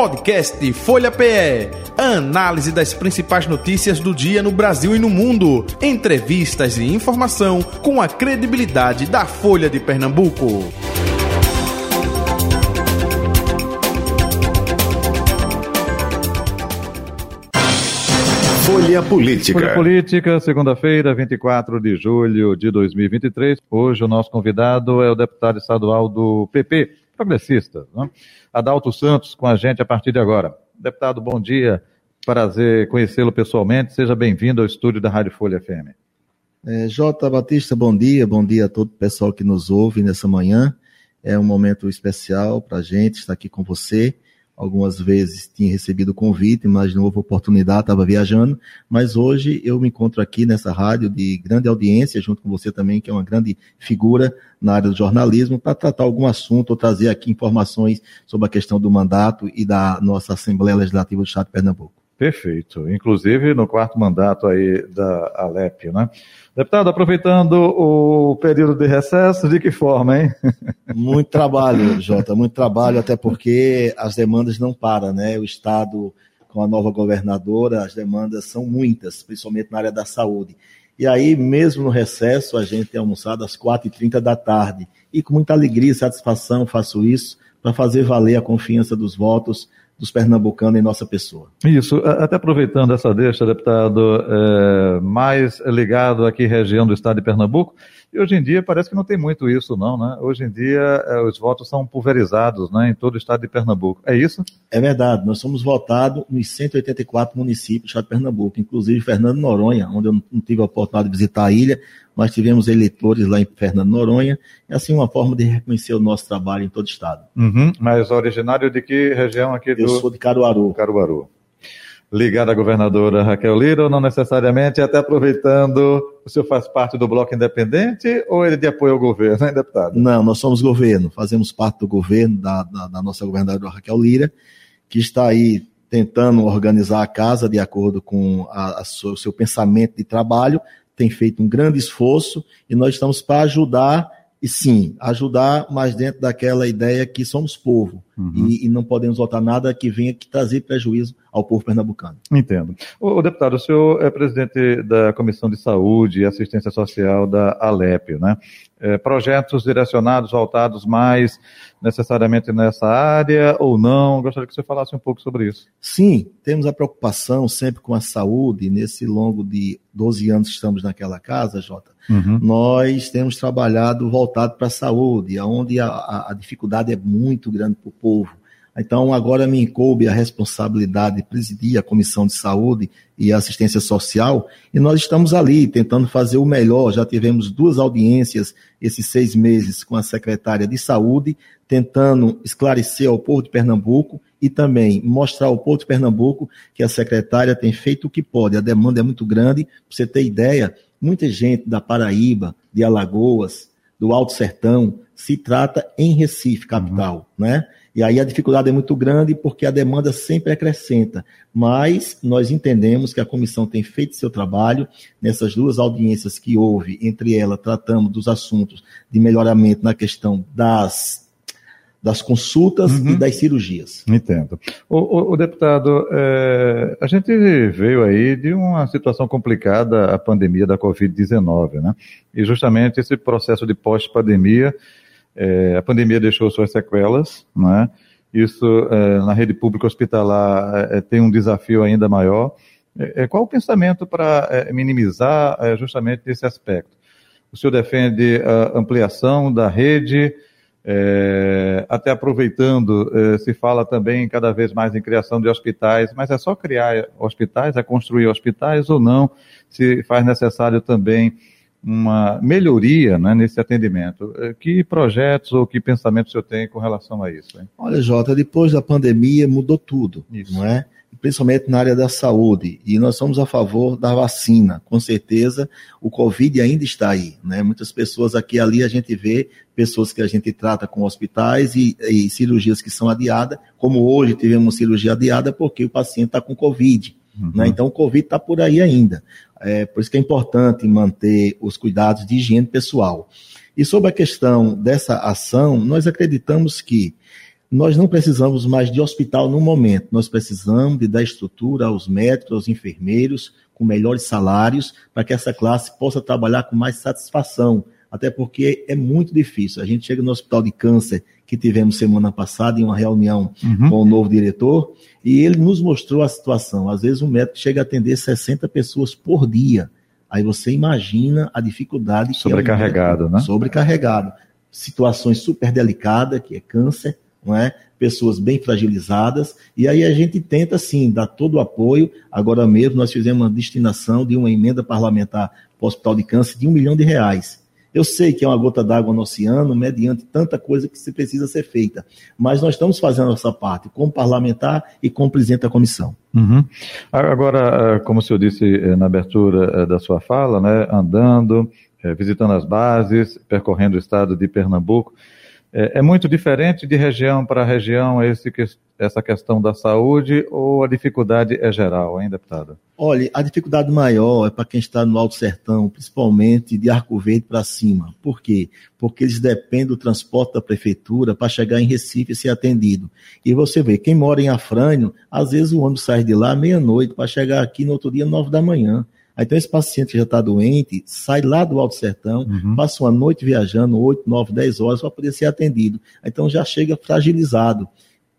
Podcast Folha PE. Análise das principais notícias do dia no Brasil e no mundo. Entrevistas e informação com a credibilidade da Folha de Pernambuco. Folha Política. Folha Política, segunda-feira, 24 de julho de 2023. Hoje o nosso convidado é o deputado estadual do PP, progressista, né? Adalto Santos, com a gente a partir de agora. Deputado, bom dia. Prazer conhecê-lo pessoalmente. Seja bem-vindo ao estúdio da Rádio Folha FM. É, Jota Batista, bom dia. Bom dia a todo o pessoal que nos ouve nessa manhã. É um momento especial para a gente estar aqui com você algumas vezes tinha recebido convite, mas não houve oportunidade, estava viajando. Mas hoje eu me encontro aqui nessa rádio de grande audiência, junto com você também, que é uma grande figura na área do jornalismo, para tratar algum assunto ou trazer aqui informações sobre a questão do mandato e da nossa Assembleia Legislativa do Estado de Pernambuco. Perfeito. Inclusive no quarto mandato aí da Alep, né? Deputado, aproveitando o período de recesso, de que forma, hein? Muito trabalho, Jota, muito trabalho, até porque as demandas não param, né? O Estado, com a nova governadora, as demandas são muitas, principalmente na área da saúde. E aí, mesmo no recesso, a gente tem almoçado às 4h30 da tarde. E com muita alegria e satisfação faço isso para fazer valer a confiança dos votos dos pernambucanos em nossa pessoa. Isso, até aproveitando essa deixa, deputado, é, mais ligado aqui região do estado de Pernambuco, e hoje em dia parece que não tem muito isso, não, né? Hoje em dia é, os votos são pulverizados né, em todo o estado de Pernambuco. É isso? É verdade. Nós somos votados nos 184 municípios do estado de Pernambuco, inclusive Fernando Noronha, onde eu não tive a oportunidade de visitar a ilha, mas tivemos eleitores lá em Fernando Noronha, é assim uma forma de reconhecer o nosso trabalho em todo o estado. Uhum. Mas originário de que região aqui do... Eu sou de Caruaru. Caruaru ligado à governadora Raquel Lira ou não necessariamente, até aproveitando, o senhor faz parte do Bloco Independente ou ele de apoio ao governo, hein, deputado? Não, nós somos governo, fazemos parte do governo da, da, da nossa governadora Raquel Lira, que está aí tentando organizar a casa de acordo com o seu pensamento de trabalho, tem feito um grande esforço e nós estamos para ajudar e sim, ajudar, mas dentro daquela ideia que somos povo uhum. e, e, não podemos votar nada que venha que trazer prejuízo ao povo pernambucano. Entendo. O, o, deputado, o senhor é presidente da Comissão de Saúde e Assistência Social da Alep, né? É, projetos direcionados, voltados mais necessariamente nessa área ou não? Gostaria que você falasse um pouco sobre isso. Sim, temos a preocupação sempre com a saúde. Nesse longo de 12 anos que estamos naquela casa, Jota, uhum. nós temos trabalhado voltado para a saúde, onde a, a, a dificuldade é muito grande para o povo. Então, agora me coube a responsabilidade de presidir a Comissão de Saúde e Assistência Social, e nós estamos ali tentando fazer o melhor. Já tivemos duas audiências esses seis meses com a secretária de Saúde, tentando esclarecer ao povo de Pernambuco e também mostrar ao povo de Pernambuco que a secretária tem feito o que pode. A demanda é muito grande. Para você ter ideia, muita gente da Paraíba, de Alagoas, do Alto Sertão, se trata em Recife, capital, uhum. né? E aí a dificuldade é muito grande porque a demanda sempre acrescenta. Mas nós entendemos que a comissão tem feito seu trabalho nessas duas audiências que houve, entre elas tratamos dos assuntos de melhoramento na questão das das consultas uhum. e das cirurgias. Entendo. O, o, o deputado, é, a gente veio aí de uma situação complicada, a pandemia da Covid-19, né? E justamente esse processo de pós-pandemia é, a pandemia deixou suas sequelas, né? Isso é, na rede pública hospitalar é, tem um desafio ainda maior. É, é qual o pensamento para é, minimizar é, justamente esse aspecto? O senhor defende a ampliação da rede, até aproveitando, se fala também cada vez mais em criação de hospitais, mas é só criar hospitais, é construir hospitais ou não? Se faz necessário também uma melhoria né, nesse atendimento. Eh, que projetos ou que pensamentos o senhor tem com relação a isso? Hein? Olha, Jota, depois da pandemia mudou tudo, isso. não é? Principalmente na área da saúde. E nós somos a favor da vacina. Com certeza, o Covid ainda está aí. Né? Muitas pessoas aqui e ali a gente vê pessoas que a gente trata com hospitais e, e cirurgias que são adiadas, como hoje tivemos cirurgia adiada porque o paciente está com Covid. Uhum. Né? Então, o Covid está por aí ainda. É, por isso que é importante manter os cuidados de higiene pessoal. E sobre a questão dessa ação, nós acreditamos que nós não precisamos mais de hospital no momento, nós precisamos de dar estrutura aos médicos, aos enfermeiros, com melhores salários, para que essa classe possa trabalhar com mais satisfação, até porque é muito difícil. A gente chega no hospital de câncer que tivemos semana passada em uma reunião uhum. com o novo diretor, e ele nos mostrou a situação. Às vezes um médico chega a atender 60 pessoas por dia. Aí você imagina a dificuldade que sobrecarregado, é um né? Sobrecarregado. Situações super delicadas, que é câncer, não é? Pessoas bem fragilizadas, e aí a gente tenta, sim, dar todo o apoio. Agora mesmo nós fizemos uma destinação de uma emenda parlamentar para o Hospital de Câncer de um milhão de reais. Eu sei que é uma gota d'água no oceano, mediante tanta coisa que se precisa ser feita, mas nós estamos fazendo a nossa parte como parlamentar e como presidente da comissão. Uhum. Agora, eh, como o senhor disse eh, na abertura eh, da sua fala, né, andando, visitando as bases, percorrendo o estado de Pernambuco, é, é muito diferente de região para região esse, essa questão da saúde ou a dificuldade é geral, hein, deputada? Olha, a dificuldade maior é para quem está no Alto Sertão, principalmente de Arco Verde para cima. Por quê? Porque eles dependem do transporte da prefeitura para chegar em Recife e ser atendido. E você vê, quem mora em Afrânio, às vezes o ônibus sai de lá meia-noite para chegar aqui no outro dia, nove da manhã. Então, esse paciente que já está doente sai lá do Alto Sertão, uhum. passa uma noite viajando, 8, 9, 10 horas, para poder ser atendido. Então, já chega fragilizado.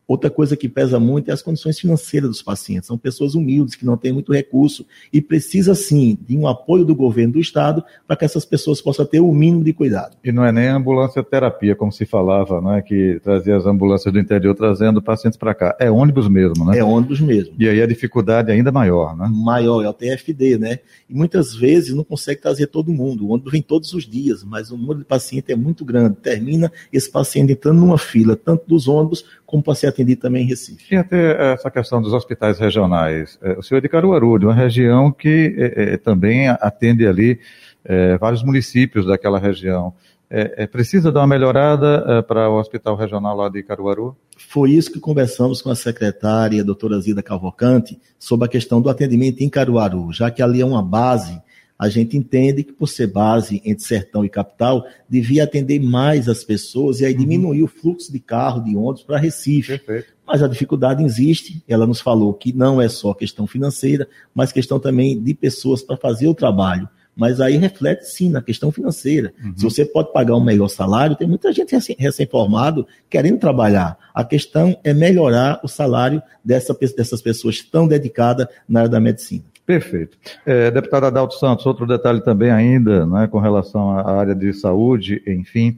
Outra coisa que pesa muito é as condições financeiras dos pacientes. São pessoas humildes que não têm muito recurso e precisa sim de um apoio do governo do estado para que essas pessoas possam ter o mínimo de cuidado. E não é nem ambulância terapia, como se falava, não é que trazia as ambulâncias do interior trazendo pacientes para cá. É ônibus mesmo, né? É ônibus mesmo. E aí a dificuldade é ainda maior, né? Maior, é o TFD, né? E muitas vezes não consegue trazer todo mundo. O ônibus vem todos os dias, mas o número de pacientes é muito grande. Termina esse paciente entrando numa fila, tanto dos ônibus como para ser atendido também em Recife. E até essa questão dos hospitais regionais. É, o senhor é de Caruaru, de uma região que é, é, também atende ali é, vários municípios daquela região. É, é precisa dar uma melhorada para o hospital regional lá de Caruaru? Foi isso que conversamos com a secretária, a doutora Zida Calvocante, sobre a questão do atendimento em Caruaru, já que ali é uma base a gente entende que por ser base entre sertão e capital, devia atender mais as pessoas e aí uhum. diminuir o fluxo de carro, de ônibus para Recife. Perfeito. Mas a dificuldade existe, ela nos falou que não é só questão financeira, mas questão também de pessoas para fazer o trabalho. Mas aí reflete sim na questão financeira. Uhum. Se você pode pagar um melhor salário, tem muita gente recém-formado querendo trabalhar. A questão é melhorar o salário dessa, dessas pessoas tão dedicadas na área da medicina. Perfeito. É, deputada Adalto Santos, outro detalhe também ainda, né, com relação à área de saúde, enfim,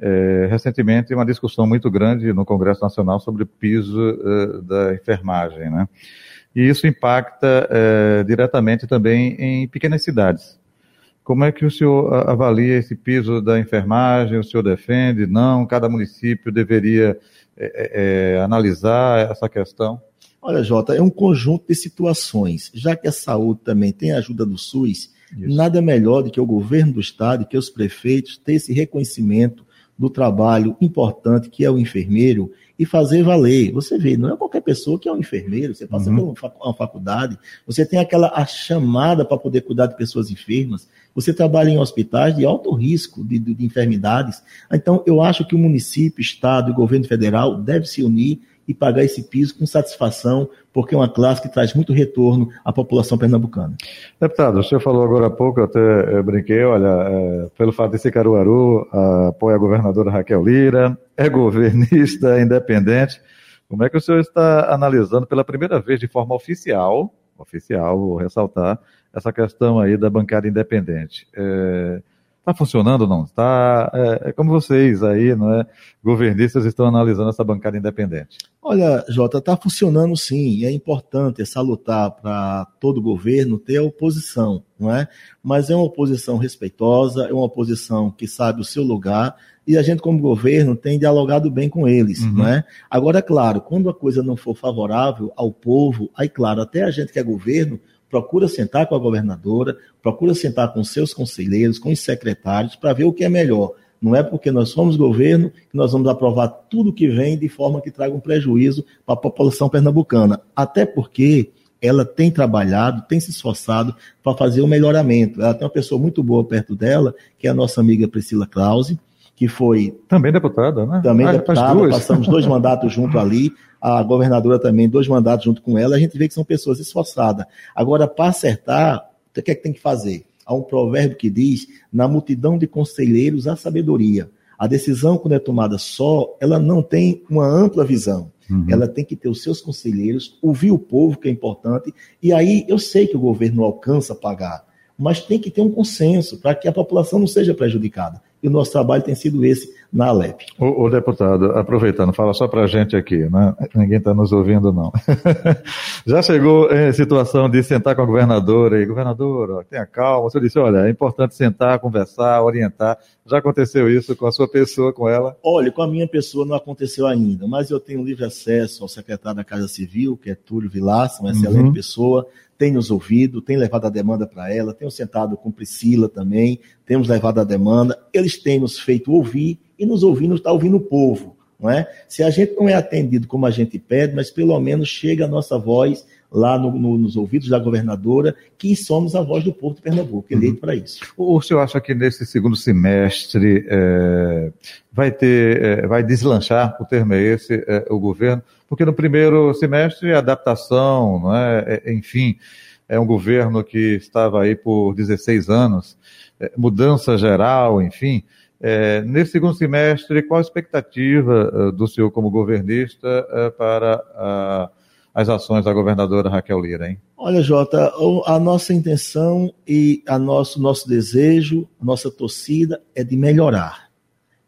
é, recentemente uma discussão muito grande no Congresso Nacional sobre o piso é, da enfermagem, né? E isso impacta é, diretamente também em pequenas cidades. Como é que o senhor avalia esse piso da enfermagem? O senhor defende? Não? Cada município deveria é, é, é, analisar essa questão? Olha, Jota, é um conjunto de situações. Já que a saúde também tem a ajuda do SUS, Isso. nada melhor do que o governo do estado e que os prefeitos ter esse reconhecimento do trabalho importante que é o enfermeiro e fazer valer. Você vê, não é qualquer pessoa que é um enfermeiro, você passa uhum. por uma faculdade, você tem aquela a chamada para poder cuidar de pessoas enfermas, você trabalha em hospitais de alto risco de, de, de enfermidades. Então, eu acho que o município, estado e o governo federal devem se unir e pagar esse piso com satisfação, porque é uma classe que traz muito retorno à população pernambucana. Deputado, o senhor falou agora há pouco, eu até eu brinquei, olha, é, pelo fato de ser Caruaru, apoia a governadora Raquel Lira, é governista, é independente. Como é que o senhor está analisando pela primeira vez de forma oficial, oficial, vou ressaltar, essa questão aí da bancada independente? É, Está funcionando ou não está? É, é, como vocês aí, não é? Governistas estão analisando essa bancada independente. Olha, Jota, está funcionando sim. É importante, é salutar para todo governo ter a oposição, não é? Mas é uma oposição respeitosa, é uma oposição que sabe o seu lugar e a gente, como governo, tem dialogado bem com eles, uhum. não é? Agora, é claro, quando a coisa não for favorável ao povo, aí, claro, até a gente que é governo procura sentar com a governadora, procura sentar com seus conselheiros, com os secretários, para ver o que é melhor. Não é porque nós somos governo que nós vamos aprovar tudo que vem de forma que traga um prejuízo para a população pernambucana. Até porque ela tem trabalhado, tem se esforçado para fazer o um melhoramento. Ela tem uma pessoa muito boa perto dela, que é a nossa amiga Priscila Krause, que foi. Também deputada, né? Também ah, deputada, passamos dois mandatos junto ali, a governadora também, dois mandatos junto com ela, a gente vê que são pessoas esforçadas. Agora, para acertar, o que é que tem que fazer? Há um provérbio que diz: na multidão de conselheiros há sabedoria. A decisão, quando é tomada só, ela não tem uma ampla visão. Uhum. Ela tem que ter os seus conselheiros, ouvir o povo, que é importante. E aí eu sei que o governo alcança pagar, mas tem que ter um consenso para que a população não seja prejudicada e o nosso trabalho tem sido esse na Alep. O, o deputado, aproveitando, fala só para a gente aqui, né? ninguém está nos ouvindo não. Já chegou em situação de sentar com a governadora e, governadora, tenha calma, você disse, olha, é importante sentar, conversar, orientar. Já aconteceu isso com a sua pessoa, com ela? Olha, com a minha pessoa não aconteceu ainda, mas eu tenho livre acesso ao secretário da Casa Civil, que é Túlio Vilaça, uma excelente uhum. pessoa, tem nos ouvido, tem levado a demanda para ela, tenho sentado com Priscila também, temos levado a demanda, eles têm nos feito ouvir e nos ouvindo, está ouvindo o povo. Não é? Se a gente não é atendido como a gente pede, mas pelo menos chega a nossa voz lá no, no, nos ouvidos da governadora, que somos a voz do povo de Pernambuco, eleito uhum. para isso. O, o senhor acha que nesse segundo semestre é, vai ter, é, vai deslanchar, o termo é esse, é, o governo? Porque no primeiro semestre, adaptação, não é, é enfim, é um governo que estava aí por 16 anos, é, mudança geral, enfim. É, nesse segundo semestre, qual a expectativa uh, do senhor como governista uh, para as ações da governadora Raquel Lira, hein? Olha, Jota, a nossa intenção e nosso, nosso desejo, nossa torcida é de melhorar.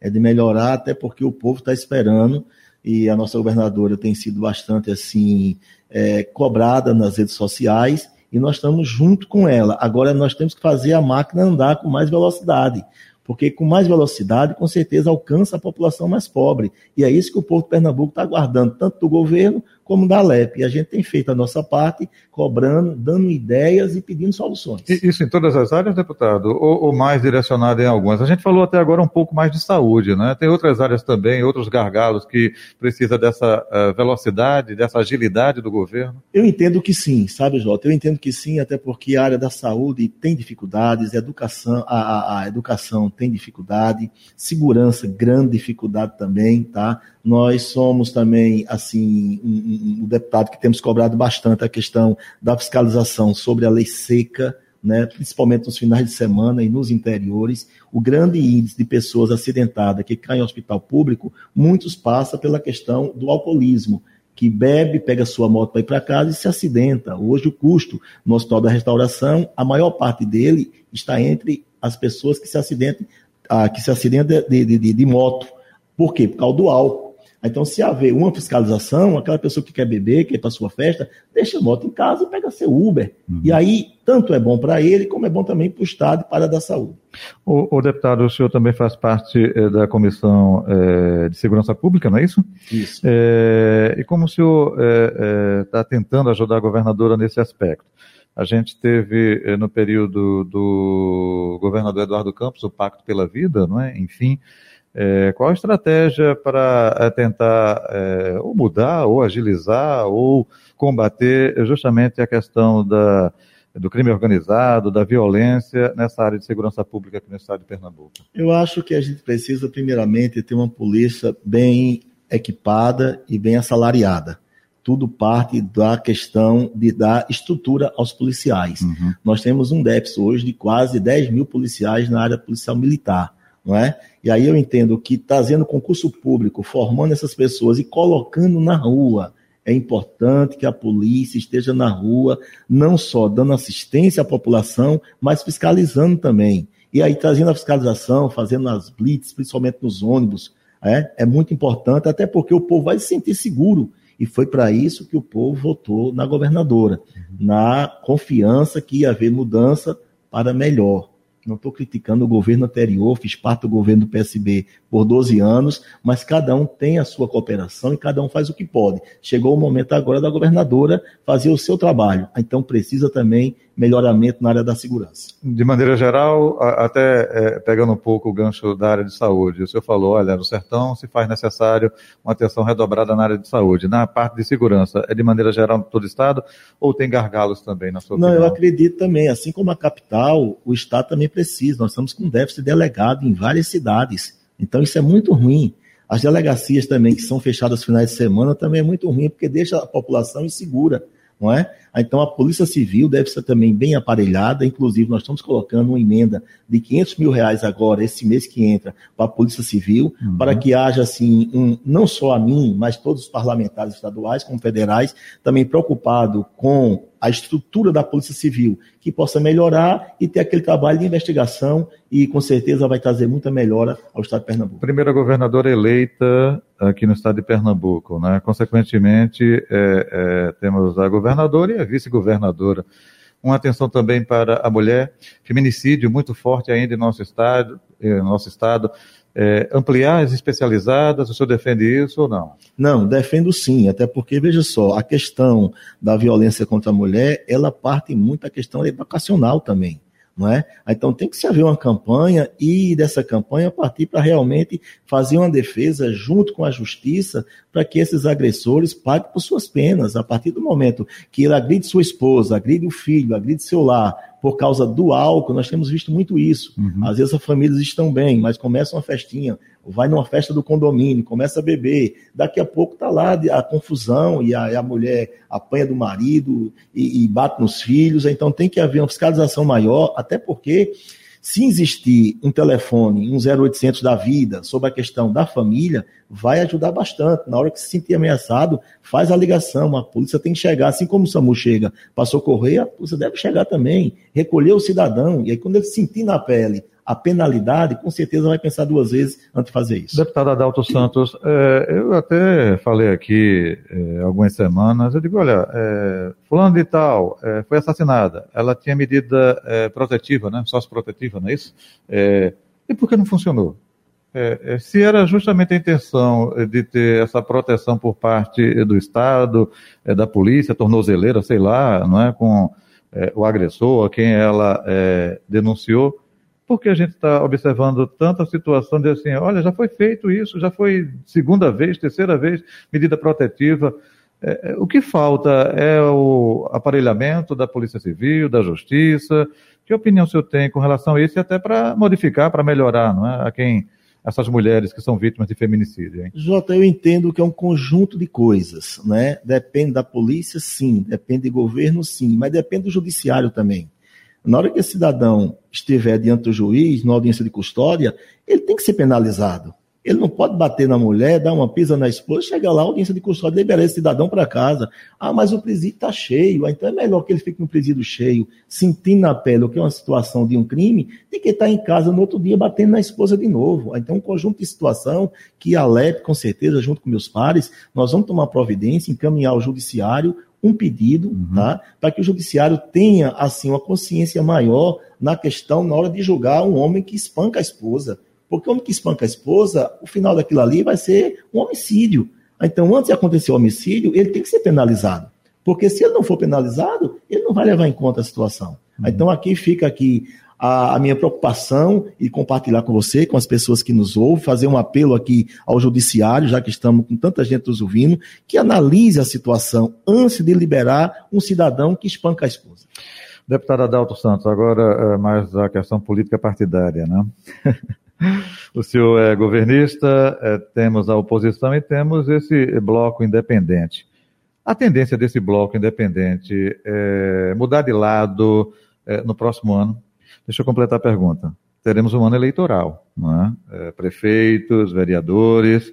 É de melhorar, até porque o povo está esperando e a nossa governadora tem sido bastante assim é, cobrada nas redes sociais e nós estamos junto com ela. Agora nós temos que fazer a máquina andar com mais velocidade porque com mais velocidade, com certeza, alcança a população mais pobre. E é isso que o de Pernambuco está aguardando, tanto do governo como da LEP. E a gente tem feito a nossa parte, cobrando, dando ideias e pedindo soluções. Isso em todas as áreas, deputado? Ou, ou, mais direcionado em algumas? A gente falou até agora um pouco mais de saúde, né? Tem outras áreas também, outros gargalos que precisa dessa uh, velocidade, dessa agilidade do governo? Eu entendo que sim, sabe, Jota? Eu entendo que sim, até porque a área da saúde tem dificuldades, a educação, a, a, a educação tem dificuldade, segurança, grande dificuldade também, tá? Nós somos também, assim, um, um, deputado que temos cobrado bastante a questão da fiscalização sobre a lei seca, né, principalmente nos finais de semana e nos interiores, o grande índice de pessoas acidentadas que caem em hospital público, muitos passa pela questão do alcoolismo, que bebe, pega sua moto para ir para casa e se acidenta. Hoje o custo no Hospital da Restauração, a maior parte dele está entre as pessoas que se acidentam, ah, que se acidentam de, de, de, de moto. Por quê? Por causa do álcool. Então, se haver uma fiscalização, aquela pessoa que quer beber, quer ir para sua festa, deixa a moto em casa e pega seu Uber. Uhum. E aí, tanto é bom para ele, como é bom também para o Estado e para a da saúde. O, o, deputado, o senhor também faz parte eh, da Comissão eh, de Segurança Pública, não é isso? Isso. Eh, e como o senhor está tentando ajudar a governadora nesse aspecto? A gente teve no período do governador Eduardo Campos o Pacto pela Vida, não é? Enfim, é, qual a estratégia para é, tentar é, ou mudar, ou agilizar, ou combater justamente a questão da, do crime organizado, da violência nessa área de segurança pública aqui no estado de Pernambuco? Eu acho que a gente precisa, primeiramente, ter uma polícia bem equipada e bem assalariada. Tudo parte da questão de dar estrutura aos policiais. Uhum. Nós temos um déficit hoje de quase 10 mil policiais na área policial militar não é? E aí eu entendo que trazendo concurso público, formando essas pessoas e colocando na rua, é importante que a polícia esteja na rua, não só dando assistência à população, mas fiscalizando também. E aí trazendo a fiscalização, fazendo as blitz, principalmente nos ônibus, é, é muito importante, até porque o povo vai se sentir seguro. E foi para isso que o povo votou na governadora, uhum. na confiança que ia haver mudança para melhor. Não estou criticando o governo anterior, fiz parte do governo do PSB por 12 anos, mas cada um tem a sua cooperação e cada um faz o que pode. Chegou o momento agora da governadora fazer o seu trabalho. Então precisa também melhoramento na área da segurança. De maneira geral, até é, pegando um pouco o gancho da área de saúde, o senhor falou, olha, no sertão se faz necessário uma atenção redobrada na área de saúde. Na parte de segurança, é de maneira geral todo o Estado ou tem gargalos também, na sua Não, opinião? eu acredito também. Assim como a capital, o Estado também precisa. Nós estamos com déficit delegado em várias cidades Então isso é muito ruim. As delegacias também que são fechadas finais de semana também é muito ruim, porque deixa a população insegura não é? Então a Polícia Civil deve ser também bem aparelhada, inclusive nós estamos colocando uma emenda de 500 mil reais agora, esse mês que entra, para a Polícia Civil, uhum. para que haja assim, um, não só a mim, mas todos os parlamentares estaduais como federais, também preocupado com a estrutura da Polícia Civil, que possa melhorar e ter aquele trabalho de investigação e com certeza vai trazer muita melhora ao Estado de Pernambuco. Primeira governadora eleita aqui no Estado de Pernambuco, né? Consequentemente, é, é, temos a governadora e a vice-governadora. Uma atenção também para a mulher, feminicídio muito forte ainda em nosso estado, em nosso estado é, ampliar as especializadas? O senhor defende isso ou não? Não, defendo sim, até porque, veja só, a questão da violência contra a mulher, ela parte muito da questão educacional também não é? Então tem que se haver uma campanha e dessa campanha partir para realmente fazer uma defesa junto com a justiça para que esses agressores paguem por suas penas. A partir do momento que ele agride sua esposa, agride o filho, agride seu lar por causa do álcool, nós temos visto muito isso. Uhum. Às vezes as famílias estão bem, mas começa uma festinha, vai numa festa do condomínio, começa a beber, daqui a pouco está lá a confusão e a, a mulher apanha do marido e, e, bate nos filhos, então tem que haver uma fiscalização maior, até porque se existir um telefone, um 0800 da vida, sobre a questão da família, vai ajudar bastante. Na hora que se sentir ameaçado, faz a ligação. A polícia tem que chegar, assim como o SAMU chega para socorrer, a polícia deve chegar também, recolher o cidadão. E aí, quando ele sentir na pele a penalidade, com certeza vai pensar duas vezes antes de fazer isso. Deputado Adalto Santos, é, eu até falei aqui é, algumas semanas, eu digo, olha, é, fulano de tal é, foi assassinada, ela tinha medida é, protetiva, né, sócio-protetiva, não é isso? É, e por que não funcionou? se era justamente a intenção de ter essa proteção por parte do Estado, da polícia, tornozeleira, sei lá, não é, com o agressor, quem ela denunciou, porque a gente está observando tanta situação de assim, olha, já foi feito isso, já foi segunda vez, terceira vez, medida protetiva. É, é, o que falta é o aparelhamento da Polícia Civil, da Justiça. Que opinião o senhor tem com relação a isso e até para modificar, para melhorar, não é? A quem essas mulheres que são vítimas de feminicídio, hein? Jota, eu entendo que é um conjunto de coisas, né? Depende da polícia, sim, depende do governo, sim, mas depende do judiciário também. Na hora que esse cidadão estiver diante do juiz, na audiência de custódia, ele tem que ser penalizado. Ele não pode bater na mulher, dar uma pisa na esposa, chegar lá, audiência de custódia, liberar esse cidadão para casa. Ah, mas o presídio está cheio, ah, então é melhor que ele fique no presídio cheio, sentindo na pele o que é uma situação de um crime, do que estar tá em casa no outro dia batendo na esposa de novo. Ah, então, um conjunto de situação que a LEP, com certeza, junto com meus pares, nós vamos tomar providência, encaminhar ao judiciário um pedido, uhum. tá? Para que o judiciário tenha, assim, uma consciência maior na questão, na hora de julgar um homem que espanca a esposa. Porque o homem que espanca a esposa, o final daquilo ali vai ser um homicídio. Então, antes de acontecer o homicídio, ele tem que ser penalizado. Porque se ele não for penalizado, ele não vai levar em conta a situação. Uhum. Então, aqui fica aqui a, minha preocupação e compartilhar com você, com as pessoas que nos ouvem, fazer um apelo aqui ao judiciário, já que estamos com tanta gente nos ouvindo, que analise a situação antes de liberar um cidadão que espanca a esposa. Deputado Adalto Santos, agora é mais a questão política partidária, né? o senhor é governista, é, temos a oposição e temos esse bloco independente. A tendência desse bloco independente é mudar de lado é, no próximo ano? Deixa eu completar a pergunta. Teremos um ano eleitoral, não é? é prefeitos, vereadores.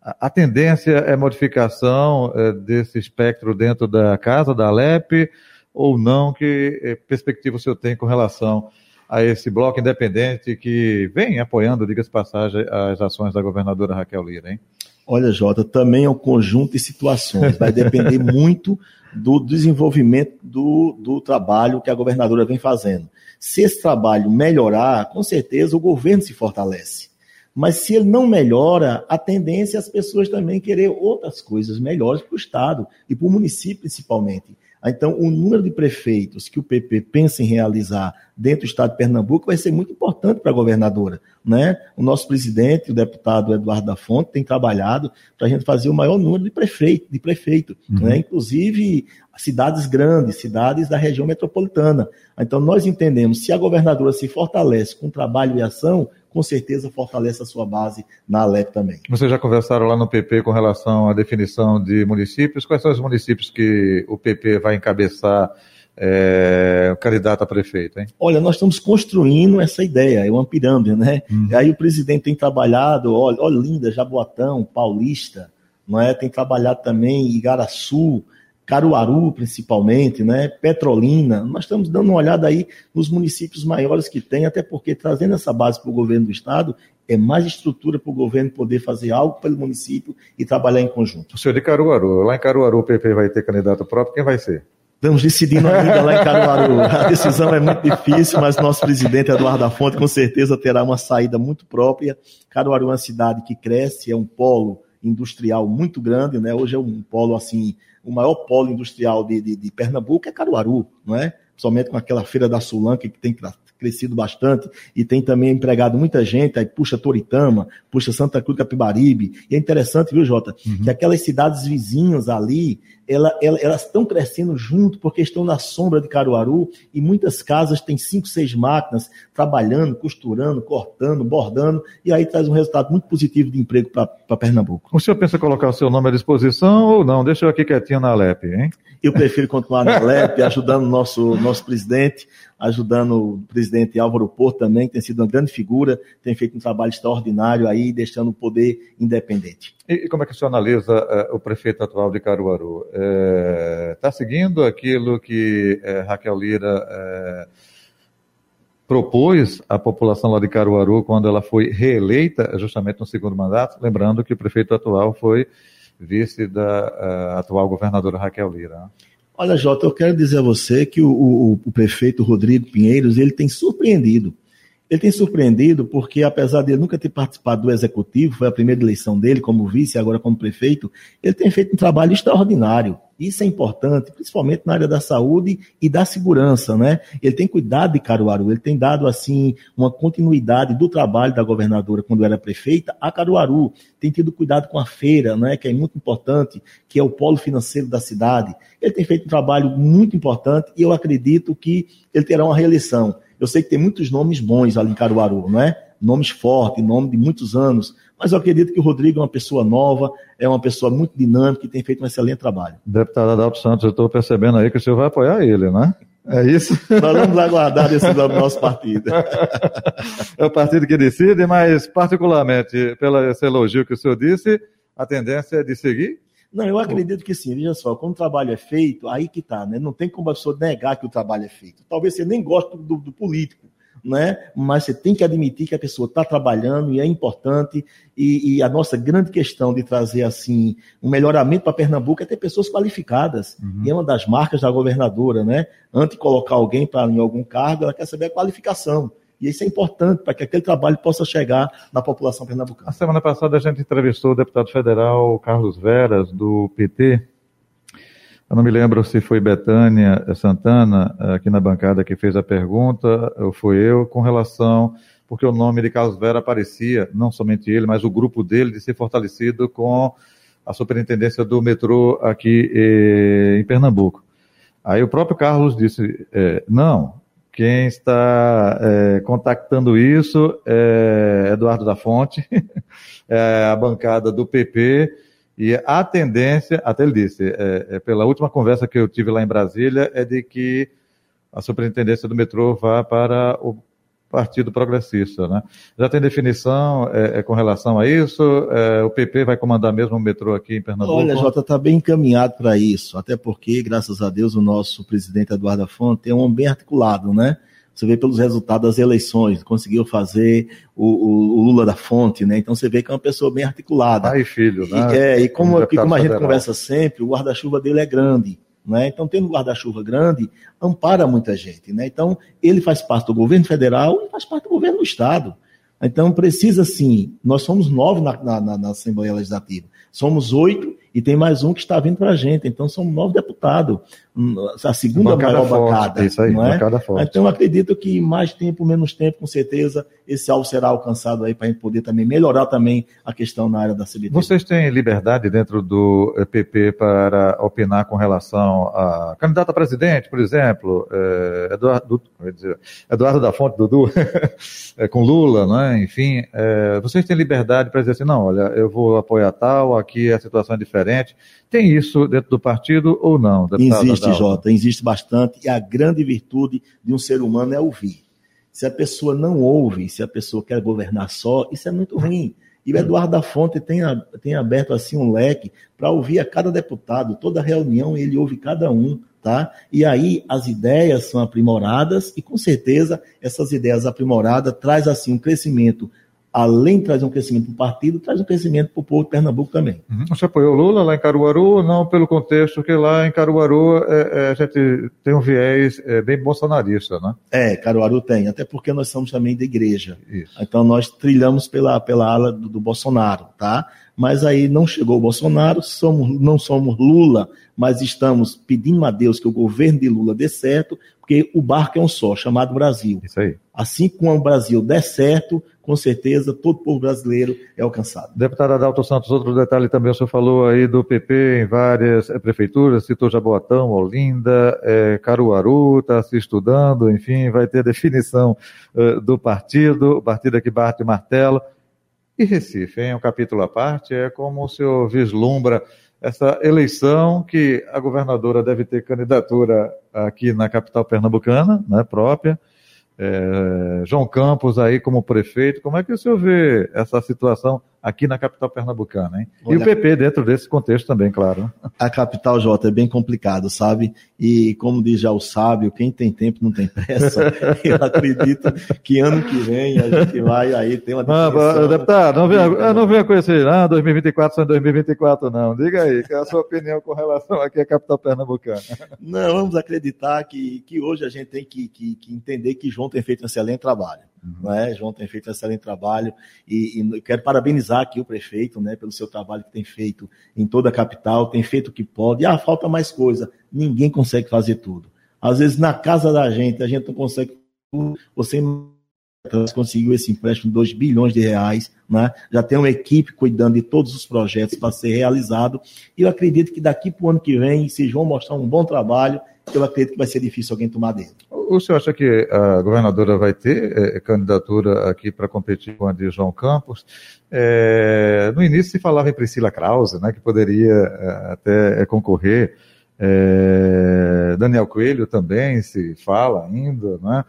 A, tendência é modificação é, desse espectro dentro da casa, da Alep, ou não? Que é, perspectiva o senhor tem com relação a esse bloco independente que vem apoiando, diga-se passagem, as ações da governadora Raquel Lira, hein? Olha, Jota, também é um conjunto de situações. Vai depender muito do desenvolvimento do, do trabalho que a governadora vem fazendo. Se esse trabalho melhorar, com certeza o governo se fortalece. Mas se ele não melhora, a tendência é as pessoas também querer outras coisas melhores para o Estado e para o município principalmente. Então, o número de prefeitos que o PP pensa em realizar dentro do estado de Pernambuco vai ser muito importante para a governadora. Né? O nosso presidente, o deputado Eduardo da Fonte, tem trabalhado para a gente fazer o maior número de prefeito, de prefeito uhum. né? inclusive cidades grandes, cidades da região metropolitana. Então, nós entendemos, se a governadora se fortalece com trabalho e ação, com certeza fortalece a sua base na Alep também. Vocês já conversaram lá no PP com relação à definição de municípios? Quais são os municípios que o PP vai encabeçar é, candidato a prefeito, hein? Olha, nós estamos construindo essa ideia, é uma pirâmide, né? Uhum. Aí o presidente tem trabalhado, olha, olha linda, Jaboatão, Paulista, não é? Tem trabalhado também Igaraçu, Caruaru, principalmente, né? Petrolina. Nós estamos dando uma olhada aí nos municípios maiores que tem, até porque trazendo essa base para o governo do estado é mais estrutura para o governo poder fazer algo pelo município e trabalhar em conjunto. O senhor de Caruaru, lá em Caruaru o PP vai ter candidato próprio, quem vai ser? Estamos decidindo ainda lá em Caruaru. A decisão é muito difícil, mas nosso presidente Eduardo da Fonte com certeza terá uma saída muito própria. Caruaru é uma cidade que cresce, é um polo industrial muito grande, né? Hoje é um polo assim, o maior polo industrial de, de, de Pernambuco é Caruaru, não é? Somente com aquela feira da Sulanca que tem crescido bastante e tem também empregado muita gente, aí puxa Toritama, puxa Santa Cruz Capibaribe. E é interessante, viu, Jota, uhum. que aquelas cidades vizinhas ali, ela, ela, elas estão crescendo junto porque estão na sombra de Caruaru e muitas casas têm cinco, seis máquinas trabalhando, costurando, cortando, bordando e aí traz um resultado muito positivo de emprego para Pernambuco. O senhor pensa colocar o seu nome à disposição ou não? Deixa eu aqui quietinho na LEP, hein? Eu prefiro continuar na LEP, ajudando nosso, nosso presidente, ajudando o presidente Álvaro Porto também, que tem sido uma grande figura, tem feito um trabalho extraordinário aí, deixando o poder independente. E, como é que o senhor analisa uh, o prefeito atual de Caruaru? Está eh, uh, seguindo aquilo que uh, Raquel Lira propôs à população lá de Caruaru quando ela foi reeleita, justamente no segundo mandato? Lembrando que o prefeito atual foi vice da atual governadora Raquel Lira. Né? Olha, Jota, eu quero dizer a você que o, o, o prefeito Rodrigo Pinheiros ele tem surpreendido. Ele tem surpreendido porque, apesar de ele nunca ter participado do executivo, foi a primeira eleição dele como vice, agora como prefeito, ele tem feito um trabalho extraordinário. Isso é importante, principalmente na área da saúde e da segurança, né? Ele tem cuidado de Caruaru, ele tem dado, assim, uma continuidade do trabalho da governadora quando era prefeita a Caruaru. Tem tido cuidado com a feira, né? Que é muito importante, que é o polo financeiro da cidade. Ele tem feito um trabalho muito importante e eu acredito que ele terá uma reeleição. Eu sei que tem muitos nomes bons ali em Caruaru, não é? Nomes fortes, nome de muitos anos. Mas eu acredito que o Rodrigo é uma pessoa nova, é uma pessoa muito dinâmica e tem feito um excelente trabalho. Deputado Adalto Santos, eu estou percebendo aí que o senhor vai apoiar ele, né? É isso? Nós vamos aguardar esse do nosso partido. é o partido que decide, mas particularmente pelo esse elogio que o senhor disse, a tendência é de seguir? Não, eu acredito que sim. Veja só, quando o trabalho é feito, aí que está, né? Não tem como a pessoa negar que o trabalho é feito. Talvez você nem goste do, do político, né? Mas você tem que admitir que a pessoa está trabalhando e é importante. E, e, a nossa grande questão de trazer assim um melhoramento para Pernambuco é ter pessoas qualificadas. Uhum. E é uma das marcas da governadora, né? Antes de colocar alguém para em algum cargo, ela quer saber a qualificação. E isso é importante para que aquele trabalho possa chegar na população pernambucana. A semana passada a gente entrevistou o deputado federal Carlos Veras, do PT. Eu não me lembro se foi Betânia Santana, aqui na bancada, que fez a pergunta, ou foi eu, com relação, porque o nome de Carlos Vera aparecia, não somente ele, mas o grupo dele, de ser fortalecido com a superintendência do metrô aqui eh, em Pernambuco. Aí o próprio Carlos disse, eh, não, quem está é, contactando isso é Eduardo da Fonte, é a bancada do PP, e a tendência, até ele disse, é, é, pela última conversa que eu tive lá em Brasília, é de que a superintendência do metrô vá para o Partido Progressista. Né? Já tem definição é, é com relação a isso? É, o PP vai comandar mesmo o metrô aqui em Pernambuco? Olha, Jota, está bem encaminhado para isso, até porque, graças a Deus, o nosso presidente Eduardo Fonte é um homem bem articulado, né? Você vê pelos resultados das eleições, conseguiu fazer o, o, o, Lula da Fonte, né? Então você vê que é uma pessoa bem articulada. Pai e filho, né? E, é, e como, como a gente federal. conversa sempre, o guarda-chuva dele é grande. Né? Então, tendo um guarda-chuva grande, ampara muita gente. Né? Então, ele faz parte do governo federal e faz parte do governo do Estado. Então, precisa sim, nós somos nove na, na, na Assembleia Legislativa, somos oito e tem mais um que está vindo para a gente. Então são nove deputados, a segunda bancada maior forte, bancada. Isso aí, não é? forte. Então eu acredito que mais tempo, menos tempo, com certeza, esse alvo será alcançado aí para a gente poder também melhorar também a questão na área da CBT. Vocês têm liberdade dentro do PP para opinar com relação a candidato a presidente, por exemplo, é, Eduardo, dizer, Eduardo da Fonte, Dudu, é, com Lula, né? enfim, é, vocês têm liberdade para dizer assim, não, olha, eu vou apoiar tal, aqui a situação é diferente. Tem isso dentro do partido ou não? Existe, Jota, existe bastante, e a grande virtude de um ser humano é ouvir. Se a pessoa não ouve, se a pessoa quer governar só, isso é muito ruim. E o Eduardo da Fonte tem, tem aberto assim um leque para ouvir a cada deputado, toda reunião ele ouve cada um, tá? E aí as ideias são aprimoradas e com certeza essas ideias aprimoradas traz assim um crescimento além de trazer um crescimento para o partido, traz um crescimento para o povo de Pernambuco também. Uhum. Você apoiou Lula lá em Caruaru? Não, pelo contexto que lá em Caruaru é, é, a gente tem um viés é, bem bolsonarista, né? É, Caruaru tem, até porque nós somos também da igreja. Isso. Então nós trilhamos pela, pela ala do, do Bolsonaro, tá? Mas aí não chegou o Bolsonaro, somos, não somos Lula, mas estamos pedindo a Deus que o governo de Lula dê certo, porque o barco é um só, chamado Brasil. Isso aí. Assim como o Brasil der certo, com certeza todo povo brasileiro é alcançado. Deputado Adalto Santos, outro detalhe também, o senhor falou aí do PP em várias é, prefeituras, citou Jaboatão, Olinda, é, Caruaru, está se estudando, enfim, vai ter definição uh, do partido, o partido que bate martelo. E Recife, em um capítulo à parte, é como o senhor vislumbra essa eleição que a governadora deve ter candidatura aqui na capital pernambucana, né, própria, é, João Campos aí como prefeito, como é que o senhor vê essa situação aqui na capital pernambucana, hein? Olha, e o PP dentro desse contexto também, claro. A capital, Jota, é bem complicado, sabe? E como diz já o sábio, quem tem tempo não tem pressa. Eu acredito que ano que vem a gente vai aí ter uma definição. deputado, não venha, não venha conhecer, ah, 2024 são 2024 não. Diga aí, qual é a sua opinião com relação aqui à capital pernambucana? Não, vamos acreditar que, que hoje a gente tem que, que, que entender que João tem feito um excelente trabalho. Uhum. Né? João tem feito um excelente trabalho e, e, quero parabenizar aqui o prefeito né, pelo seu trabalho que tem feito em toda a capital, tem feito o que pode. Ah, falta mais coisa. Ninguém consegue fazer tudo. Às vezes na casa da gente a gente não consegue. Você conseguiu esse empréstimo de 2 bilhões de reais, né? já tem uma equipe cuidando de todos os projetos para ser realizado. E eu acredito que daqui para o ano que vem, se João mostrar um bom trabalho, eu acredito que vai ser difícil alguém tomar dele. O senhor acha que a governadora vai ter é, candidatura aqui para competir com a de João Campos? É, no início se falava em Priscila Krause, né, que poderia é, até é, concorrer. É, Daniel Coelho também se fala ainda, né?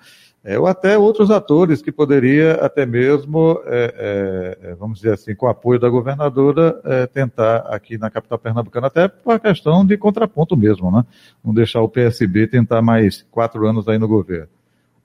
É, ou até outros atores que poderia até mesmo, é, é, é vamos dizer assim, com o apoio da governadora, é, tentar aqui na capital pernambucana, até por uma questão de contraponto mesmo, né? Não deixar o PSB tentar mais quatro anos aí no governo.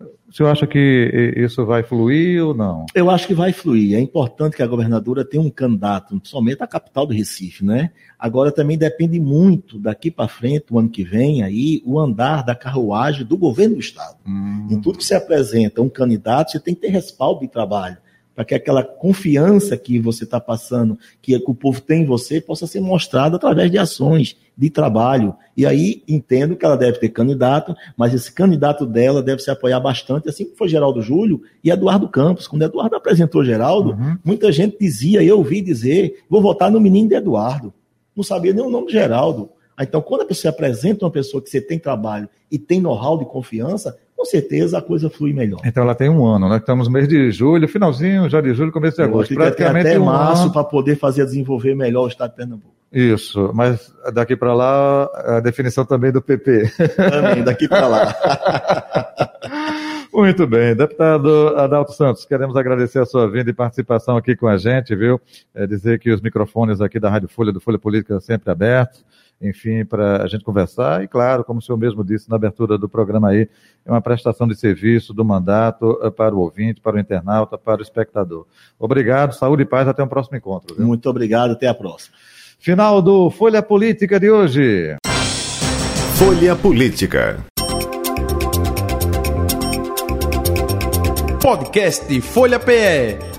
O senhor acha que isso vai fluir ou não? Eu acho que vai fluir. É importante que a governadora tenha um candidato, principalmente a capital do Recife, né? Agora também depende muito daqui para frente, o ano que vem, aí, o andar da carruagem do governo do Estado. Hum. Em tudo que se apresenta um candidato, você tem que ter respaldo de trabalho para que aquela confiança que você está passando, que o povo tem em você, possa ser mostrada através de ações, de trabalho. E aí entendo que ela deve ter candidato, mas esse candidato dela deve se apoiar bastante, assim como foi Geraldo Júlio e Eduardo Campos. Quando Eduardo apresentou Geraldo, uhum. muita gente dizia, eu ouvi dizer, vou votar no menino de Eduardo. Não sabia nem o nome de Geraldo. Então, quando a pessoa apresenta uma pessoa que você tem trabalho e tem know-how de confiança, com certeza a coisa flui melhor. Então ela tem um ano, né? Estamos no mês de julho, finalzinho já de julho, começo de agosto. Praticamente até um março para poder fazer desenvolver melhor o estado de Pernambuco. Isso, mas daqui para lá a definição também do PP. Também, daqui para lá. Muito bem, deputado Adalto Santos, queremos agradecer a sua vinda e participação aqui com a gente, viu? É dizer que os microfones aqui da Rádio Folha, do Folha Política, sempre abertos enfim, para a gente conversar. E, claro, como o senhor mesmo disse na abertura do programa aí, é uma prestação de serviço do mandato eh, para o ouvinte, para o internauta, para o espectador. Obrigado, saúde e paz, até o um próximo encontro. Viu? Muito obrigado, até a próxima. Final do Folha Política de hoje. Folha Política. Podcast Folha PE